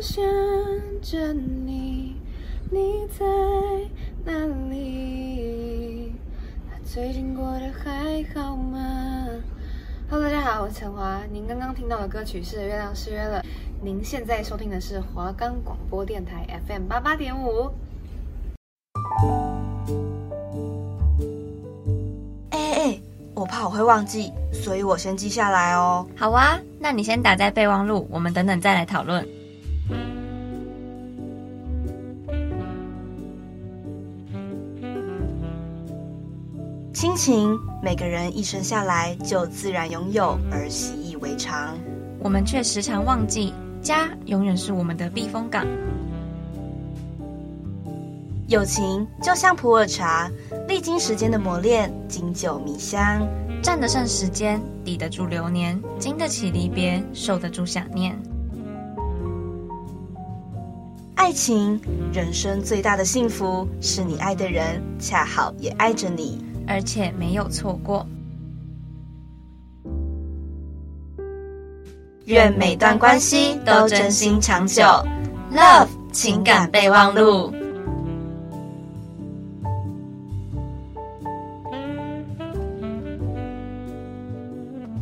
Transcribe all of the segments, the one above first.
想着你，你在哪里？最近过得还好吗？Hello，大家好，我是陈华。您刚刚听到的歌曲是《月亮失约了》。您现在收听的是华冈广播电台 FM 八八点五。哎哎，我怕我会忘记，所以我先记下来哦。好啊，那你先打在备忘录，我们等等再来讨论。亲情，每个人一生下来就自然拥有，而习以为常。我们却时常忘记。家永远是我们的避风港。友情就像普洱茶，历经时间的磨练，经久弥香，站得上时间，抵得住流年，经得起离别，受得住想念。爱情，人生最大的幸福，是你爱的人恰好也爱着你，而且没有错过。愿每段关系都真心长久。Love 情感备忘录。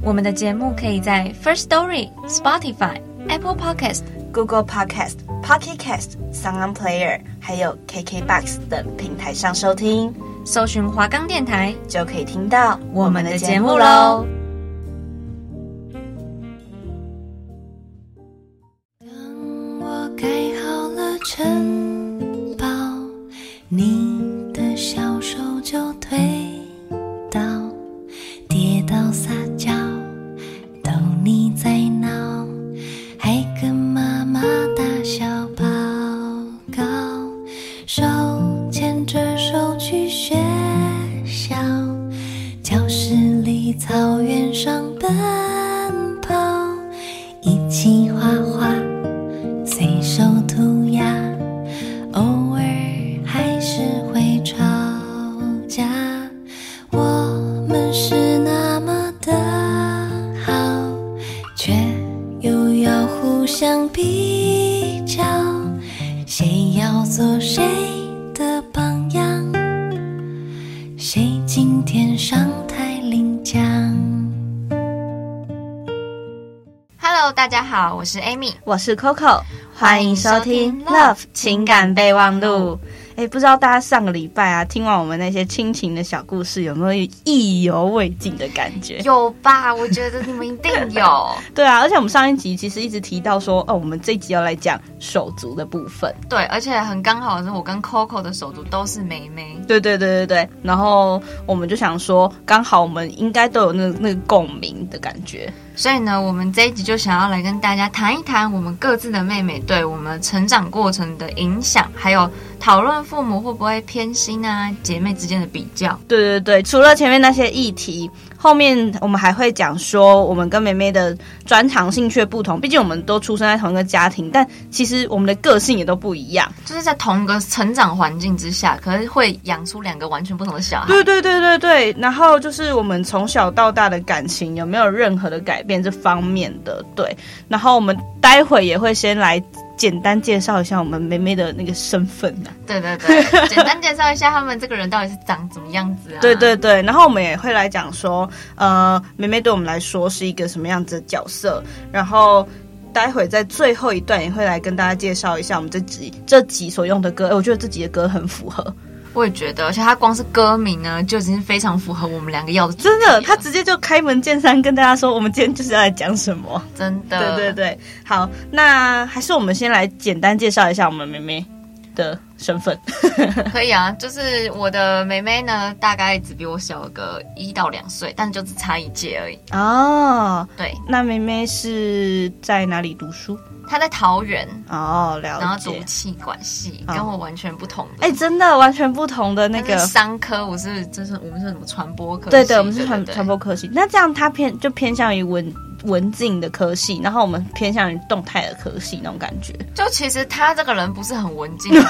我们的节目可以在 First Story、Spotify、Apple Podcast、Google Podcast、Pocket Cast、Sound Player，还有 KKBox 等平台上收听。搜寻华冈电台就可以听到我们的节目喽。当我盖好了城堡，你大家好，我是 Amy，我是 Coco，欢迎收听 Love 情感备忘录。哎，不知道大家上个礼拜啊，听完我们那些亲情的小故事，有没有意犹未尽的感觉？有吧？我觉得你们一定有。对啊，而且我们上一集其实一直提到说，哦，我们这一集要来讲手足的部分。对，而且很刚好是我跟 Coco 的手足都是妹妹。对对对对对。然后我们就想说，刚好我们应该都有那那个共鸣的感觉。所以呢，我们这一集就想要来跟大家谈一谈我们各自的妹妹对我们成长过程的影响，还有。讨论父母会不会偏心啊？姐妹之间的比较。对对对，除了前面那些议题，后面我们还会讲说我们跟梅梅的专长兴趣不同。毕竟我们都出生在同一个家庭，但其实我们的个性也都不一样。就是在同一个成长环境之下，可能会养出两个完全不同的小孩。对对对对对。然后就是我们从小到大的感情有没有任何的改变这方面的。对。然后我们待会也会先来。简单介绍一下我们梅梅的那个身份呢、啊？对对对，简单介绍一下他们这个人到底是长怎么样子啊？对对对，然后我们也会来讲说，呃，梅梅对我们来说是一个什么样子的角色，然后待会在最后一段也会来跟大家介绍一下我们这集这集所用的歌，我觉得这集的歌很符合。我也觉得，而且他光是歌名呢，就已经非常符合我们两个要的。真的，他直接就开门见山跟大家说，我们今天就是要来讲什么。真的，对对对。好，那还是我们先来简单介绍一下我们妹妹的身份。可以啊，就是我的妹妹呢，大概只比我小个一到两岁，但就只差一届而已。哦，对。那妹妹是在哪里读书？她在桃园哦，了解，然后读气管系，跟我完全不同的。哎、欸，真的完全不同的那个商科，我是就是我们是什么传播科？对对，我们是传传播科系。那这样他偏就偏向于文文静的科系，然后我们偏向于动态的科系那种感觉。就其实他这个人不是很文静，只是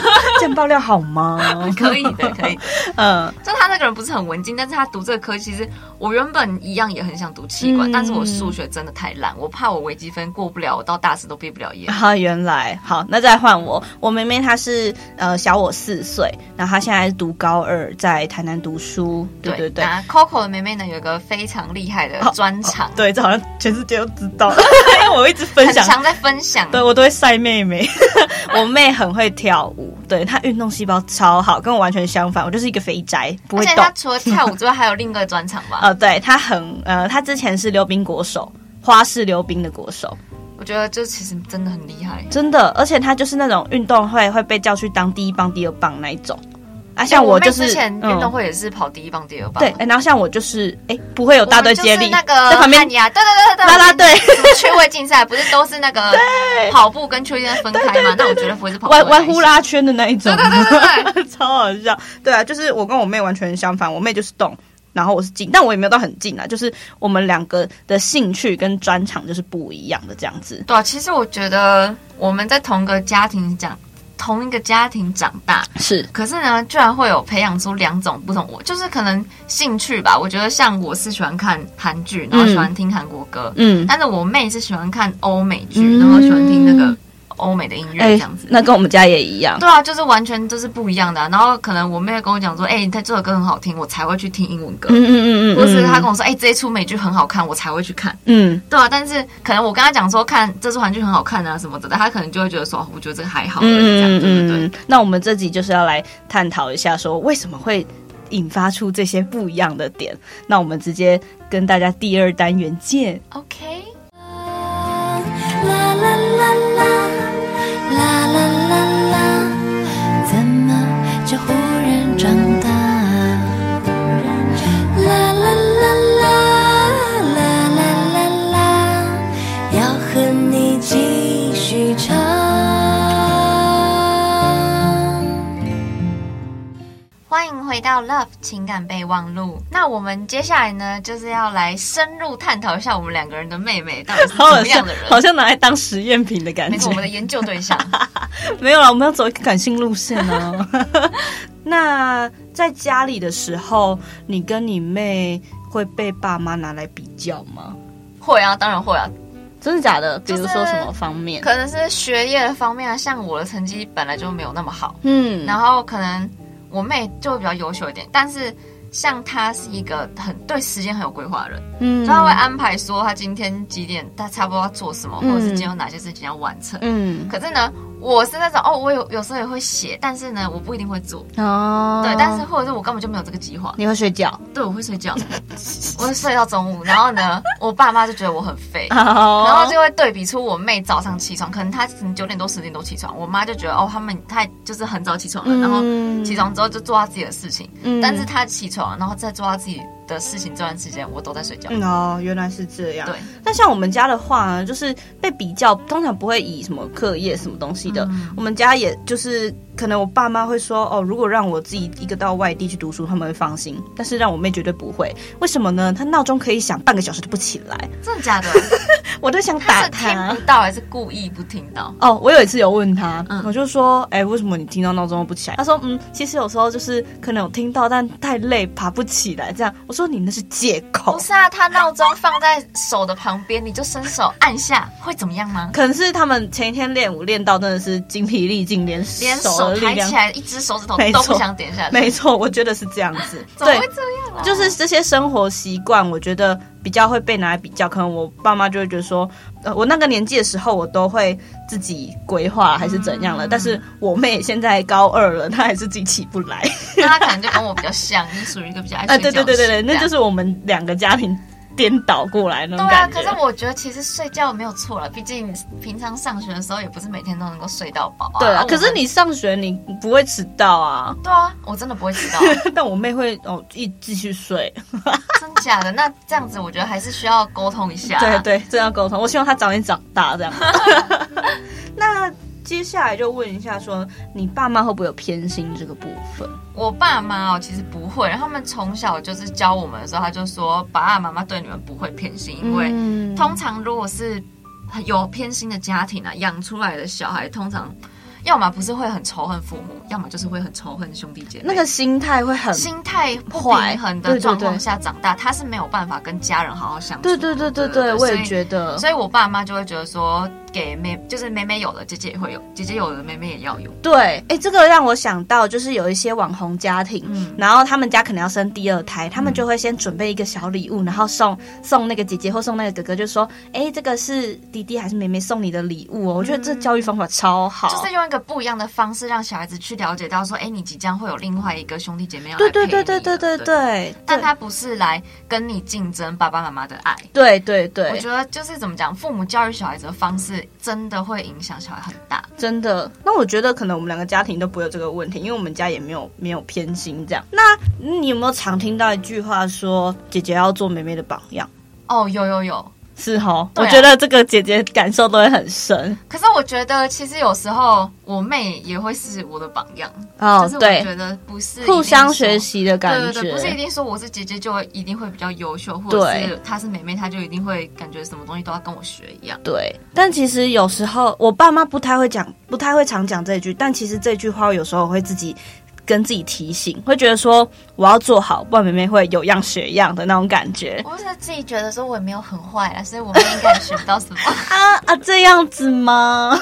见爆料好吗？可以的，可以。嗯，就他这个人不是很文静，但是他读这个科系，其实我原本一样也很想读企管，嗯、但是我数学真的太烂，我怕我微积分过不了，我到大四都毕不了业。啊，原来。好，那再换我，我妹妹她是呃小我四岁，然后她现在是读高二，在台南读书。对对对，对。那 Coco 的妹妹呢，有一个非常厉害的专长，对，这好像全世界都知道，因为我一直分享，很常在分享，对我都会晒妹妹。我妹很会跳舞，对他运动细胞超好，跟我完全相反，我就是一个肥宅，不会动。而且他除了跳舞之外，还有另一个专长吧？呃，对，他很呃，他之前是溜冰国手，花式溜冰的国手。我觉得这其实真的很厉害，真的，而且他就是那种运动会会被叫去当第一棒、第二棒那一种。啊，像我就是、欸、我之前运动会也是跑第一棒、第二棒。对，哎、欸，然后像我就是，哎、欸，不会有大队接力，那个在旁边呀，对对对对对，拉拉队，趣味竞赛不是都是那个 跑步跟趣味分开吗？那我觉得不会是跑步弯弯呼啦圈的那一种，对对对对对，超好笑。对啊，就是我跟我妹完全相反，我妹就是动，然后我是静，但我也没有到很静啊，就是我们两个的兴趣跟专长就是不一样的这样子。对啊，其实我觉得我们在同个家庭讲。同一个家庭长大是，可是呢，居然会有培养出两种不同。我就是可能兴趣吧，我觉得像我是喜欢看韩剧，然后喜欢听韩国歌，嗯，但是我妹是喜欢看欧美剧，嗯、然后喜欢听那个。欧美的音乐这样子、欸，那跟我们家也一样。对啊，就是完全就是不一样的、啊。然后可能我妹会跟我讲说：“哎、欸，他这首歌很好听，我才会去听英文歌。”嗯嗯嗯嗯，或是他跟我说：“哎、欸，这一出美剧很好看，我才会去看。”嗯，对啊。但是可能我跟他讲说看这出韩剧很好看啊什么的，他可能就会觉得说：“我觉得这个还好。”嗯嗯嗯对，对。那我们这集就是要来探讨一下，说为什么会引发出这些不一样的点。那我们直接跟大家第二单元见。OK。la la 回到 Love 情感备忘录，那我们接下来呢，就是要来深入探讨一下我们两个人的妹妹到底是怎么样的人，好，好像拿来当实验品的感觉。没错，我们的研究对象 没有了，我们要走一个感性路线哦、啊。那在家里的时候，你跟你妹会被爸妈拿来比较吗？会啊，当然会啊。真的假的？比如说什么方面？可能是学业的方面啊，像我的成绩本来就没有那么好，嗯，然后可能。我妹就会比较优秀一点，但是像她是一个很对时间很有规划的人，嗯，所以她会安排说她今天几点，她差不多要做什么，嗯、或者是今天有哪些事情要完成，嗯，可是呢。我是那种哦，我有有时候也会写，但是呢，我不一定会做哦。对，但是或者是我根本就没有这个计划。你会睡觉？对，我会睡觉，我会睡到中午。然后呢，我爸妈就觉得我很废，哦、然后就会对比出我妹早上起床，可能她可能九点多十点多起床，我妈就觉得哦，他们太就是很早起床了，嗯、然后起床之后就做她自己的事情。嗯，但是她起床，然后再做她自己的事情，这段时间我都在睡觉。哦，原来是这样。对，但像我们家的话呢，就是被比较，通常不会以什么课业什么东西。嗯、我们家也就是。可能我爸妈会说哦，如果让我自己一个到外地去读书，他们会放心。但是让我妹绝对不会，为什么呢？她闹钟可以响半个小时都不起来，真的假的？我都想打她。听不到还是故意不听到？哦，我有一次有问她，嗯、我就说，哎、欸，为什么你听到闹钟都不起来？她说，嗯，其实有时候就是可能有听到，但太累爬不起来。这样，我说你那是借口。不是啊，他闹钟放在手的旁边，你就伸手按下，会怎么样吗？可能是他们前一天练舞练到真的是精疲力尽，连连手抬起来一。只手指头都不想点下去，没错，我觉得是这样子。怎么会这？就是这些生活习惯，我觉得比较会被拿来比较。可能我爸妈就会觉得说，呃，我那个年纪的时候，我都会自己规划还是怎样了。嗯、但是我妹现在高二了，她还是自己起不来。那她可能就跟我比较像，是属于一个比较爱 睡觉的。对对对对对，那就是我们两个家庭。颠倒过来那种感觉。对啊，可是我觉得其实睡觉没有错了，毕竟平常上学的时候也不是每天都能够睡到饱啊。对啊，可是你上学你不会迟到啊。对啊，我真的不会迟到，但我妹会哦一继续睡。真假的？那这样子我觉得还是需要沟通一下。对对，这要沟通。我希望她早点长大这样。那。接下来就问一下说，说你爸妈会不会有偏心这个部分？我爸妈哦，其实不会。他们从小就是教我们的时候，他就说爸爸妈妈对你们不会偏心，因为通常如果是有偏心的家庭啊，养出来的小孩通常要么不是会很仇恨父母，要么就是会很仇恨兄弟姐妹。那个心态会很心态不平衡的状况下长大，他是没有办法跟家人好好相处。对对对对对，我也觉得。所以我爸妈就会觉得说。给妹就是妹妹有了，姐姐也会有；姐姐有了，妹妹也要有。对，哎、欸，这个让我想到，就是有一些网红家庭，嗯，然后他们家可能要生第二胎，他们就会先准备一个小礼物，然后送送那个姐姐或送那个哥哥，就说：“哎、欸，这个是弟弟还是妹妹送你的礼物哦？”我觉得这教育方法超好，就是用一个不一样的方式让小孩子去了解到说：“哎、欸，你即将会有另外一个兄弟姐妹要来陪你。”对对对对对对对，但他不是来跟你竞争爸爸妈妈的爱。对对对，我觉得就是怎么讲，父母教育小孩子的方式真的会。影响小孩很大，真的。那我觉得可能我们两个家庭都不会有这个问题，因为我们家也没有没有偏心这样。那你有没有常听到一句话说，姐姐要做妹妹的榜样？哦，有有有。是哈，啊、我觉得这个姐姐感受都会很深。可是我觉得，其实有时候我妹也会是我的榜样。哦，对，我觉得不是互相学习的感觉。对对对，不是一定说我是姐姐就一定会比较优秀，或者是她是妹妹，她就一定会感觉什么东西都要跟我学一样。对，但其实有时候我爸妈不太会讲，不太会常讲这句，但其实这句话有时候我会自己。跟自己提醒，会觉得说我要做好，不然妹妹会有样学样的那种感觉。我是自己觉得说我也没有很坏啊，所以我们应该学到什么啊啊这样子吗？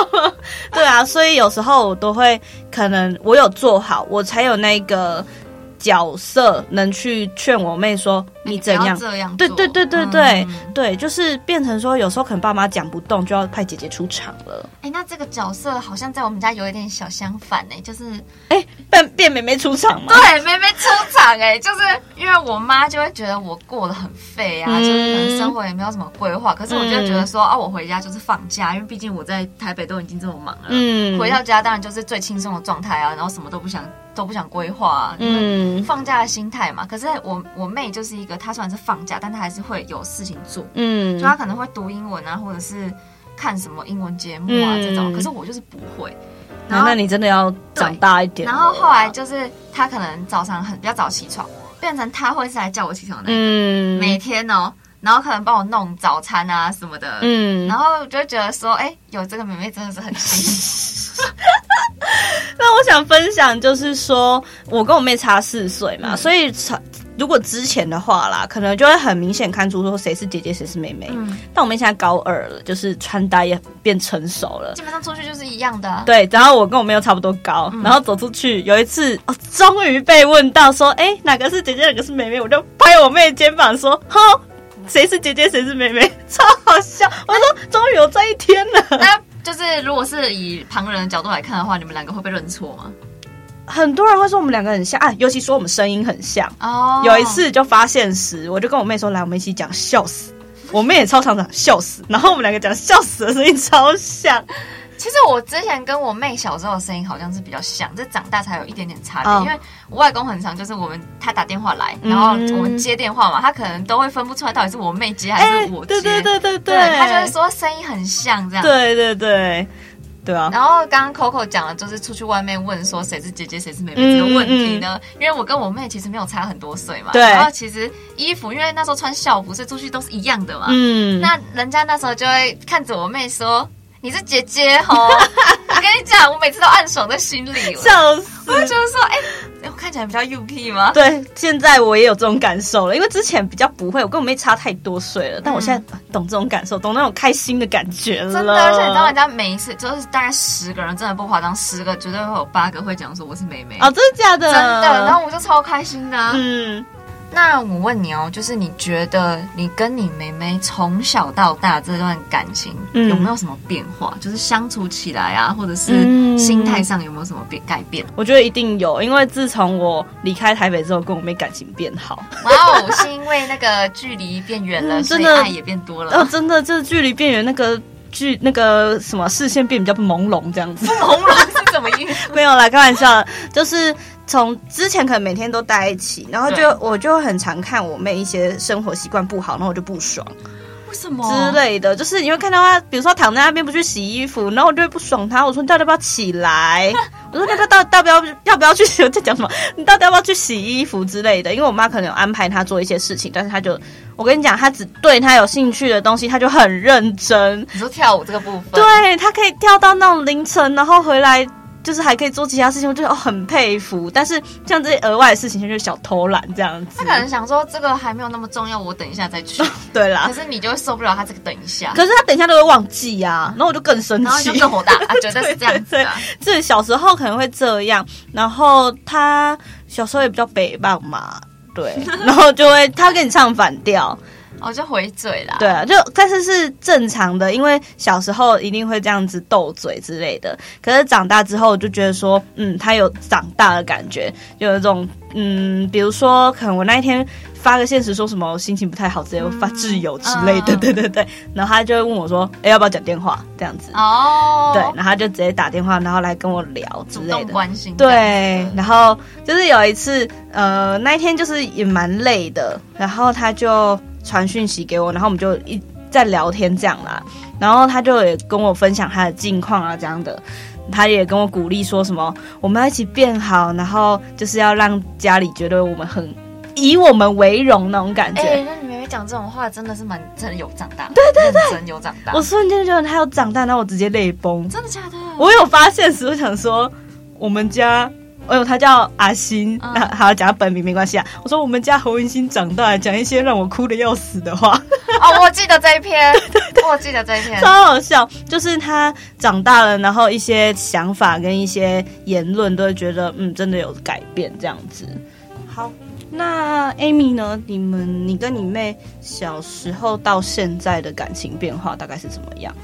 对啊，所以有时候我都会可能我有做好，我才有那个。角色能去劝我妹说你怎样？这样对对对对对、嗯、对，就是变成说有时候可能爸妈讲不动，就要派姐姐出场了。哎、欸，那这个角色好像在我们家有一点小相反呢、欸，就是哎、欸、变变妹妹出场吗？对，妹妹出场哎、欸，就是因为我妈就会觉得我过得很废啊，嗯、就是可能生活也没有什么规划。可是我就觉得说、嗯、啊，我回家就是放假，因为毕竟我在台北都已经这么忙了，嗯，回到家当然就是最轻松的状态啊，然后什么都不想。都不想规划、啊，嗯，放假的心态嘛。可是我我妹就是一个，她虽然是放假，但她还是会有事情做，嗯，就她可能会读英文啊，或者是看什么英文节目啊、嗯、这种。可是我就是不会。然后、啊、那你真的要长大一点。然后后来就是她可能早上很比较早起床，变成她会是来叫我起床的那个，嗯，每天哦，然后可能帮我弄早餐啊什么的，嗯，然后就觉得说，哎、欸，有这个妹妹真的是很幸运。那我想分享，就是说我跟我妹差四岁嘛，嗯、所以如果之前的话啦，可能就会很明显看出说谁是姐姐谁是妹妹。嗯，但我妹现在高二了，就是穿搭也变成熟了，基本上出去就是一样的、啊。对，然后我跟我妹又差不多高，嗯、然后走出去有一次，哦，终于被问到说，哎、欸，哪个是姐姐，哪个是妹妹？我就拍我妹肩膀说，哼，谁是姐姐，谁是妹妹？超好笑！我说，终于有这一天了。就是如果是以旁人的角度来看的话，你们两个会被认错吗？很多人会说我们两个很像啊，尤其说我们声音很像。哦，有一次就发现时，我就跟我妹说：“来，我们一起讲笑死。”我妹也超常讲笑死，然后我们两个讲笑死的声音超像。其实我之前跟我妹小时候的声音好像是比较像，这长大才有一点点差别。Oh. 因为我外公很常就是我们他打电话来，然后我们接电话嘛，他可能都会分不出来到底是我妹接还是我接。欸、对对对对对，对，他就会说声音很像这样。对对对，对啊。然后刚刚 Coco 讲的就是出去外面问说谁是姐姐谁是妹妹这个问题呢？因为我跟我妹其实没有差很多岁嘛。对。然后其实衣服因为那时候穿校服，所以出去都是一样的嘛。嗯。那人家那时候就会看着我妹说。你是姐姐哦，我跟你讲，我每次都暗爽在心里，笑死！我就觉得说，哎、欸，我看起来比较幼气吗？对，现在我也有这种感受了，因为之前比较不会，我跟我妹差太多岁了，但我现在懂这种感受，懂那种开心的感觉了。真的，而且你知道，人家每一次就是大概十个人，真的不夸张，十个绝对会有八个会讲说我是妹妹哦，真的假的？真的，然后我就超开心的、啊，嗯。那我问你哦，就是你觉得你跟你妹妹从小到大这段感情有没有什么变化？嗯、就是相处起来啊，或者是心态上有没有什么变改变？我觉得一定有，因为自从我离开台北之后，跟我妹感情变好。哇哦，是因为那个距离变远了，真的爱也变多了。哦，真的，就是距离变远，那个距那个什么视线变比较朦胧，这样子。朦胧是什么意思？没有啦，开玩笑，就是。从之前可能每天都待一起，然后就我就很常看我妹一些生活习惯不好，然后我就不爽。为什么之类的？就是你会看到他，比如说躺在那边不去洗衣服，然后我就会不爽他。我说你到底要不要起来？我说那他到到底要不要要不要去洗？我在讲什么？你到底要不要去洗衣服之类的？因为我妈可能有安排他做一些事情，但是他就我跟你讲，他只对他有兴趣的东西，他就很认真。你说跳舞这个部分，对，他可以跳到那种凌晨，然后回来。就是还可以做其他事情，我觉得哦很佩服。但是像这些额外的事情，就是小偷懒这样子。他可能想说这个还没有那么重要，我等一下再去。对啦，可是你就会受不了他这个等一下。可是他等一下都会忘记呀、啊，然后我就更生气，然后就更火大啊，觉得是这样子啊。这小时候可能会这样，然后他小时候也比较北棒嘛，对，然后就会他跟你唱反调。哦，就回嘴啦。对啊，就但是是正常的，因为小时候一定会这样子斗嘴之类的。可是长大之后，就觉得说，嗯，他有长大的感觉，就有一种，嗯，比如说，可能我那一天发个现实，说什么心情不太好之类，我发挚友之类的，嗯、对对对。然后他就会问我说，哎，要不要讲电话？这样子。哦。对，然后他就直接打电话，然后来跟我聊之类的。关心。对，然后就是有一次，呃，那一天就是也蛮累的，然后他就。传讯息给我，然后我们就一在聊天这样啦，然后他就也跟我分享他的近况啊这样的，他也跟我鼓励说什么我们要一起变好，然后就是要让家里觉得我们很以我们为荣那种感觉。那你妹妹讲这种话真的是蛮真的有长大，对对对，真有长大。我瞬间觉得他有长大，然后我直接泪崩。真的假的？我有发现时，我想说我们家。哎呦，他叫阿星，那、嗯、好讲他本名没关系啊。我说我们家侯文星长大，讲一些让我哭的要死的话。哦，我记得这一篇，对对对，我记得这一篇，超好笑。就是他长大了，然后一些想法跟一些言论，都会觉得嗯，真的有改变这样子。好，那 Amy 呢？你们，你跟你妹小时候到现在的感情变化大概是怎么样？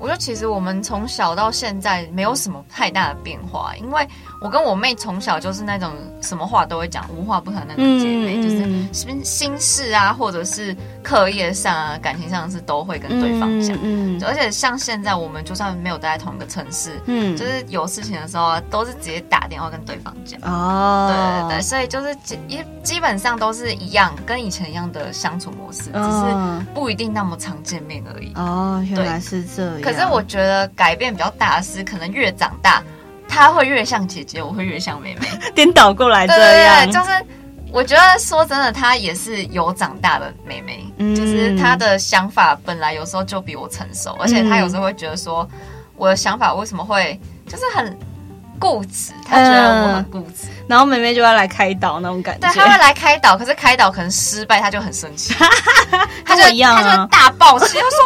我觉得其实我们从小到现在没有什么太大的变化，因为我跟我妹从小就是那种什么话都会讲、无话不谈那种姐妹，嗯、就是心心事啊，或者是课业上啊、感情上是都会跟对方讲。嗯，嗯而且像现在我们就算没有待在同一个城市，嗯，就是有事情的时候啊，都是直接打电话跟对方讲。哦，对对对，所以就是基基本上都是一样，跟以前一样的相处模式，哦、只是不一定那么常见面而已。哦，原来是这样。可是我觉得改变比较大的是，可能越长大，她会越像姐姐，我会越像妹妹，颠倒过来这样。对对对，就是我觉得说真的，她也是有长大的妹妹，嗯、就是她的想法本来有时候就比我成熟，而且她有时候会觉得说，我的想法为什么会就是很固执，她觉得我很固执。嗯然后妹妹就要来开导那种感觉，对，她会来开导，可是开导可能失败，她就很生气，她就一样、啊，她就大爆气，她说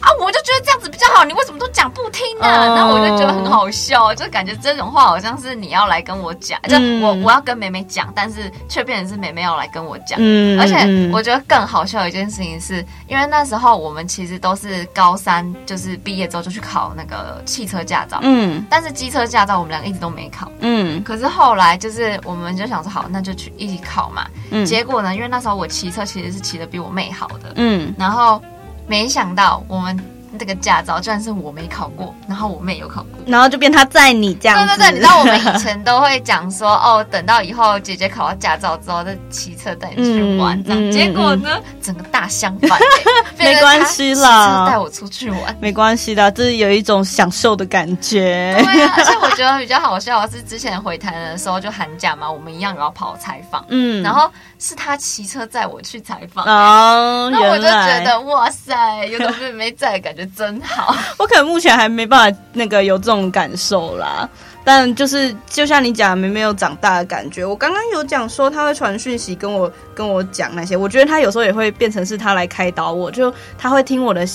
啊，我就觉得这样子比较好，你为什么都讲不听呢、啊？然后我就觉得很好笑，就感觉这种话好像是你要来跟我讲，就我我要跟妹妹讲，但是却变成是妹妹要来跟我讲。嗯，而且我觉得更好笑的一件事情是，因为那时候我们其实都是高三，就是毕业之后就去考那个汽车驾照，嗯，但是机车驾照我们两个一直都没考，嗯，可是后来就是。我们就想说好，那就去一起考嘛。嗯，结果呢，因为那时候我骑车其实是骑的比我妹好的。嗯，然后没想到我们。这个驾照居然是我没考过，然后我妹有考过，然后就变他载你这样子。对对对，你知道我们以 前都会讲说，哦，等到以后姐姐考到驾照之后再骑车带你去玩，这样。嗯、结果呢，嗯、整个大相反，没关系啦，带我出去玩，没关系的，就是有一种享受的感觉。对啊，而且我觉得比较好笑的是，之前回台南的时候就寒假嘛，我们一样也要跑采访，嗯，然后是他骑车载我去采访，哦，那我就觉得哇塞，有个妹妹在，感觉。真好，我可能目前还没办法那个有这种感受啦，但就是就像你讲，没没有长大的感觉。我刚刚有讲说他会传讯息跟我跟我讲那些，我觉得他有时候也会变成是他来开导我，就他会听我的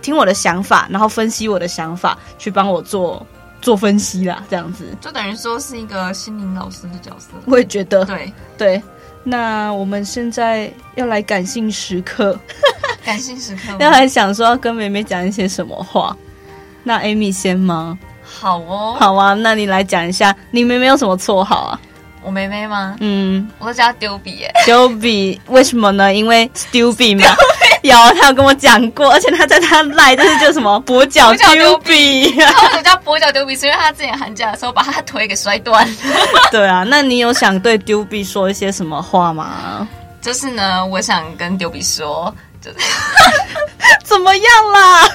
听我的想法，然后分析我的想法，去帮我做做分析啦，这样子就等于说是一个心灵老师的角色。我也觉得，对对。那我们现在要来感性时刻。感性时刻，要来想说要跟妹妹讲一些什么话？那 Amy 先吗？好哦，好啊，那你来讲一下，你妹妹有什么绰号啊？我妹妹吗？嗯，我都叫她丢比耶。丢比为什么呢？因为 stupid 嘛。有，他有跟我讲过，而且他在他赖，就是叫什么 跛脚丢比。他为什么叫跛脚丢比？是因为他之前寒假的时候把他腿给摔断。对啊，那你有想对丢比说一些什么话吗？就是呢，我想跟丢比说。就是怎么样啦？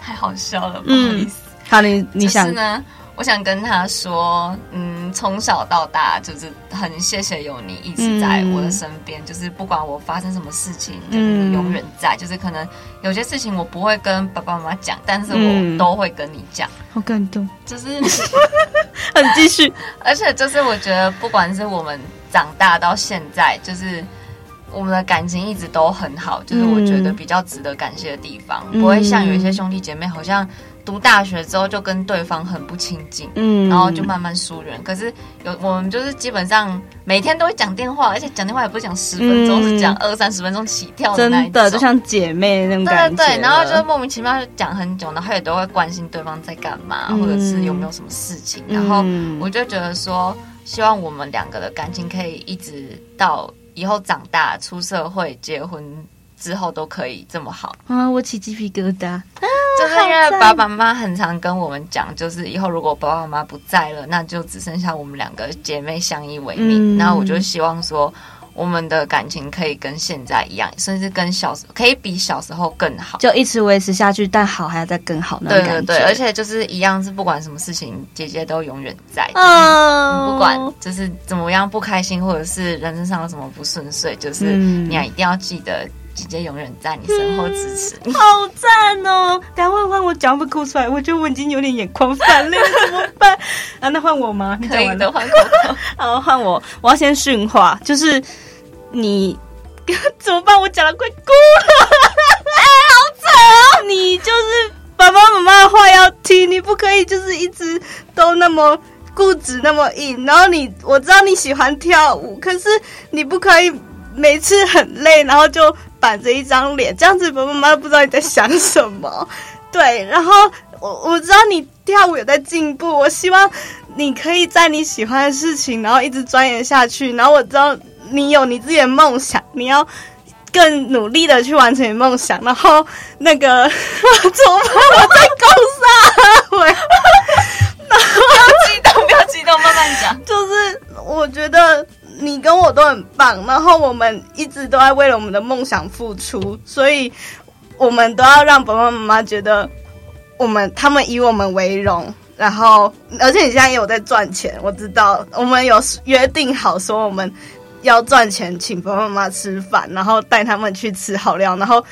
太好笑了，不好意思。嗯、好，你你想呢？我想跟他说，嗯，从小到大就是很谢谢有你一直在我的身边，嗯、就是不管我发生什么事情，就是你永远在。嗯、就是可能有些事情我不会跟爸爸妈妈讲，但是我都会跟你讲。好感动，就是 很继续。而且就是我觉得，不管是我们长大到现在，就是我们的感情一直都很好，就是我觉得比较值得感谢的地方，嗯、不会像有一些兄弟姐妹好像。读大学之后就跟对方很不亲近，嗯，然后就慢慢疏远。可是有我们就是基本上每天都会讲电话，而且讲电话也不是讲十分钟，嗯、是讲二三十分钟起跳的那种，真的就像姐妹那种感觉。对对对，然后就莫名其妙就讲很久，然后也都会关心对方在干嘛，嗯、或者是有没有什么事情。然后我就觉得说，希望我们两个的感情可以一直到以后长大出社会结婚之后都可以这么好啊！我起鸡皮疙瘩。就是因为爸爸妈妈很常跟我们讲，就是以后如果爸爸妈妈不在了，那就只剩下我们两个姐妹相依为命。嗯、然后我就希望说，我们的感情可以跟现在一样，甚至跟小时可以比小时候更好，就一直维持下去。但好还要再更好那种感觉。对对对，而且就是一样，是不管什么事情，姐姐都永远在。嗯，不管就是怎么样不开心，或者是人生上有什么不顺遂，就是你要一定要记得。姐姐永远在你身后支持你，嗯、好赞哦！等下换换我讲不哭出来，我觉得我已经有点眼眶泛泪了，怎么办？啊，那换我吗？你讲完了，换口口。好，换我，我要先训话，就是你 怎么办？我讲了快哭了，哎，好惨哦！你就是爸爸妈妈的话要听，你不可以就是一直都那么固执那么硬。然后你，我知道你喜欢跳舞，可是你不可以每次很累，然后就。板着一张脸，这样子爸爸妈妈不知道你在想什么。对，然后我我知道你跳舞有在进步，我希望你可以在你喜欢的事情，然后一直钻研下去。然后我知道你有你自己的梦想，你要更努力的去完成你梦想。然后那个怎么办？我在搞啥？喂，不要激动，不要激动，慢慢讲。就是我觉得。你跟我都很棒，然后我们一直都在为了我们的梦想付出，所以我们都要让爸爸妈妈觉得我们他们以我们为荣。然后，而且你现在也有在赚钱，我知道我们有约定好说我们要赚钱请爸爸妈妈吃饭，然后带他们去吃好料，然后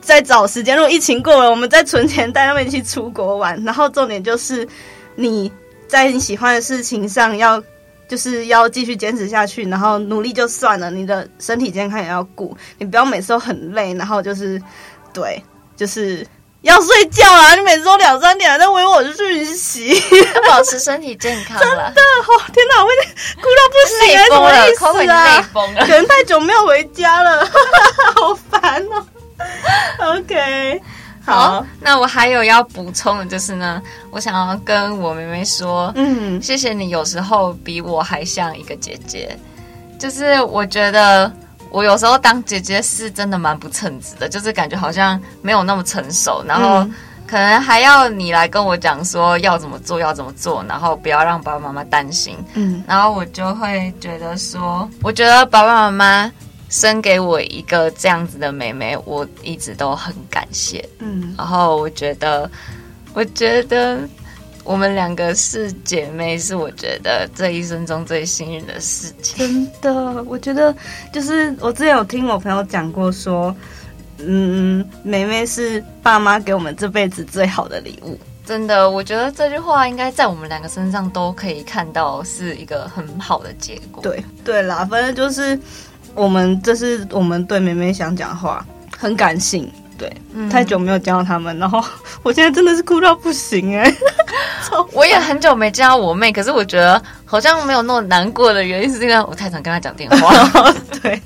再找时间，如果疫情过了，我们再存钱带他们一起出国玩。然后重点就是你在你喜欢的事情上要。就是要继续坚持下去，然后努力就算了，你的身体健康也要顾，你不要每次都很累，然后就是，对，就是要睡觉啊！你每次都两三点还在回我讯息，要保持身体健康。真的，哦，天哪，我会哭到不行，什么意思啊？可能太久没有回家了，好烦哦。OK。好，那我还有要补充的就是呢，我想要跟我妹妹说，嗯，谢谢你有时候比我还像一个姐姐。就是我觉得我有时候当姐姐是真的蛮不称职的，就是感觉好像没有那么成熟，然后可能还要你来跟我讲说要怎么做，要怎么做，然后不要让爸爸妈妈担心。嗯，然后我就会觉得说，我觉得爸爸妈妈。生给我一个这样子的妹妹，我一直都很感谢。嗯，然后我觉得，我觉得我们两个是姐妹，是我觉得这一生中最幸运的事情。真的，我觉得就是我之前有听我朋友讲过，说，嗯，妹妹是爸妈给我们这辈子最好的礼物。真的，我觉得这句话应该在我们两个身上都可以看到是一个很好的结果。对，对啦，反正就是。我们这是我们对妹妹想讲话，很感性。对，嗯、太久没有见到他们，然后 我现在真的是哭到不行哎、欸。我也很久没见到我妹，可是我觉得好像没有那么难过的原因是因为我太常跟她讲电话。对。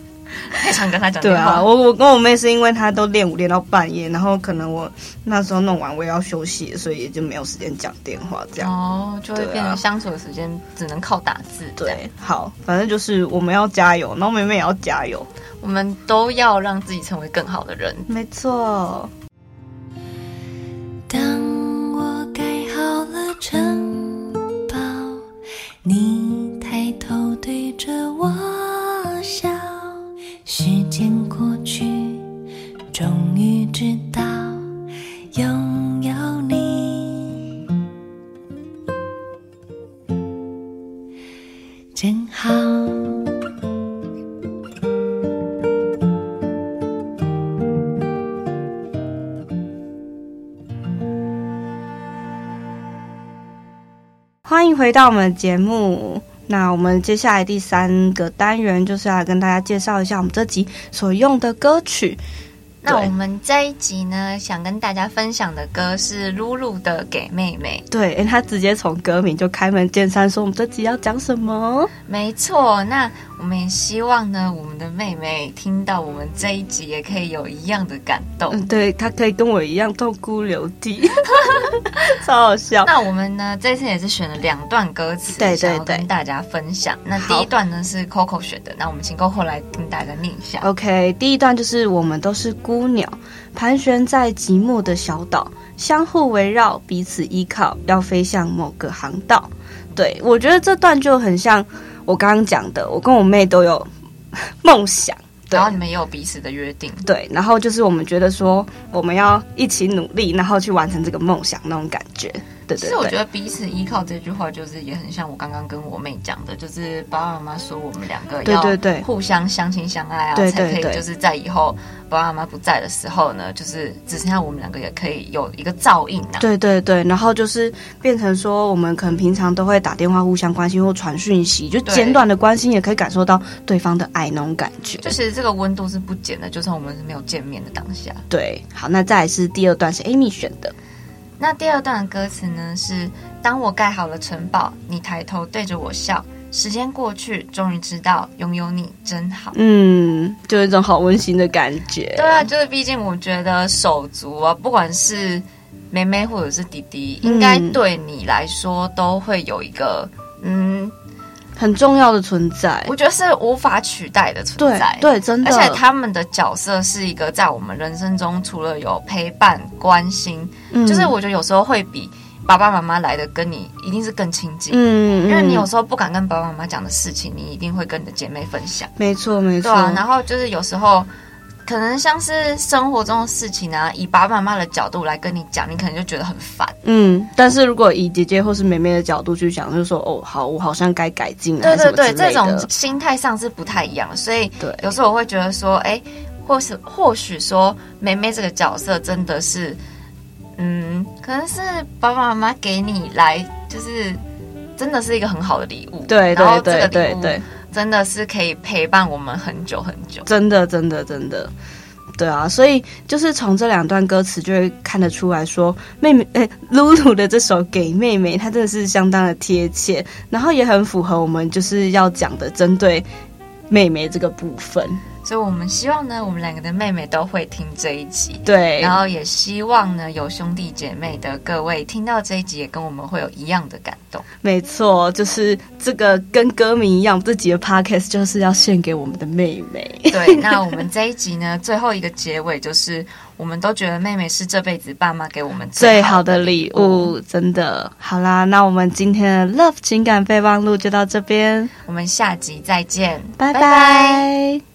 太常跟他讲对啊，我我跟我妹是因为她都练舞练到半夜，然后可能我那时候弄完我也要休息，所以也就没有时间讲电话这样。哦，就会变成相处的时间只能靠打字。对，好，反正就是我们要加油，然后妹妹也要加油，我们都要让自己成为更好的人。没错。当我盖好了城堡，你抬头对着我笑。时间过去终于知道拥有你。真好。欢迎回到我们的节目。那我们接下来第三个单元就是要来跟大家介绍一下我们这集所用的歌曲。那我们这一集呢，想跟大家分享的歌是露露的《给妹妹》。对，他直接从歌名就开门见山说我们这集要讲什么。没错，那我们也希望呢，我们的妹妹听到我们这一集也可以有一样的感动。嗯，对，她可以跟我一样痛哭流涕，超好笑。那我们呢，这次也是选了两段歌词，对对对，跟大家分享。那第一段呢是 Coco 选的，那我们请 Coco 来跟大家念一下。OK，第一段就是我们都是孤。孤鸟盘旋在寂寞的小岛，相互围绕，彼此依靠，要飞向某个航道。对，我觉得这段就很像我刚刚讲的，我跟我妹都有梦想，然后你们也有彼此的约定。对，然后就是我们觉得说我们要一起努力，然后去完成这个梦想那种感觉。对对对，其实我觉得彼此依靠这句话，就是也很像我刚刚跟我妹讲的，就是爸爸妈妈说我们两个要互相相亲相爱啊，对对对，才可以就是在以后爸爸妈妈不在的时候呢，就是只剩下我们两个也可以有一个照应啊。对对对，然后就是变成说，我们可能平常都会打电话互相关心或传讯息，就简短的关心也可以感受到对方的爱那种感觉。就其实这个温度是不减的，就算我们是没有见面的当下。对，好，那再来是第二段是 Amy 选的。那第二段歌词呢是：当我盖好了城堡，你抬头对着我笑。时间过去，终于知道拥有你真好。嗯，就一种好温馨的感觉。对啊，就是毕竟我觉得手足啊，不管是妹妹或者是弟弟，应该对你来说都会有一个嗯。很重要的存在，我觉得是无法取代的存在。对，对，真的。而且他们的角色是一个在我们人生中，除了有陪伴、关心，嗯，就是我觉得有时候会比爸爸妈妈来的跟你一定是更亲近。嗯，因为你有时候不敢跟爸爸妈妈讲的事情，你一定会跟你的姐妹分享。没错，没错。对啊，然后就是有时候。可能像是生活中的事情啊，以爸爸妈妈的角度来跟你讲，你可能就觉得很烦。嗯，但是如果以姐姐或是妹妹的角度去讲，就是说哦，好，我好像该改进了。对对对，这种心态上是不太一样，所以对，有时候我会觉得说，哎，或是或许说妹妹这个角色真的是，嗯，可能是爸爸妈妈给你来，就是真的是一个很好的礼物。对对对对对。真的是可以陪伴我们很久很久，真的，真的，真的，对啊，所以就是从这两段歌词就会看得出来说，妹妹，哎，露露的这首给妹妹，她真的是相当的贴切，然后也很符合我们就是要讲的针对妹妹这个部分。所以我们希望呢，我们两个的妹妹都会听这一集，对。然后也希望呢，有兄弟姐妹的各位听到这一集，也跟我们会有一样的感动。没错，就是这个跟歌名一样，这集的 podcast 就是要献给我们的妹妹。对，那我们这一集呢，最后一个结尾就是，我们都觉得妹妹是这辈子爸妈给我们最好的礼物，真的。好啦，那我们今天的 Love 情感备忘录就到这边，我们下集再见，拜拜。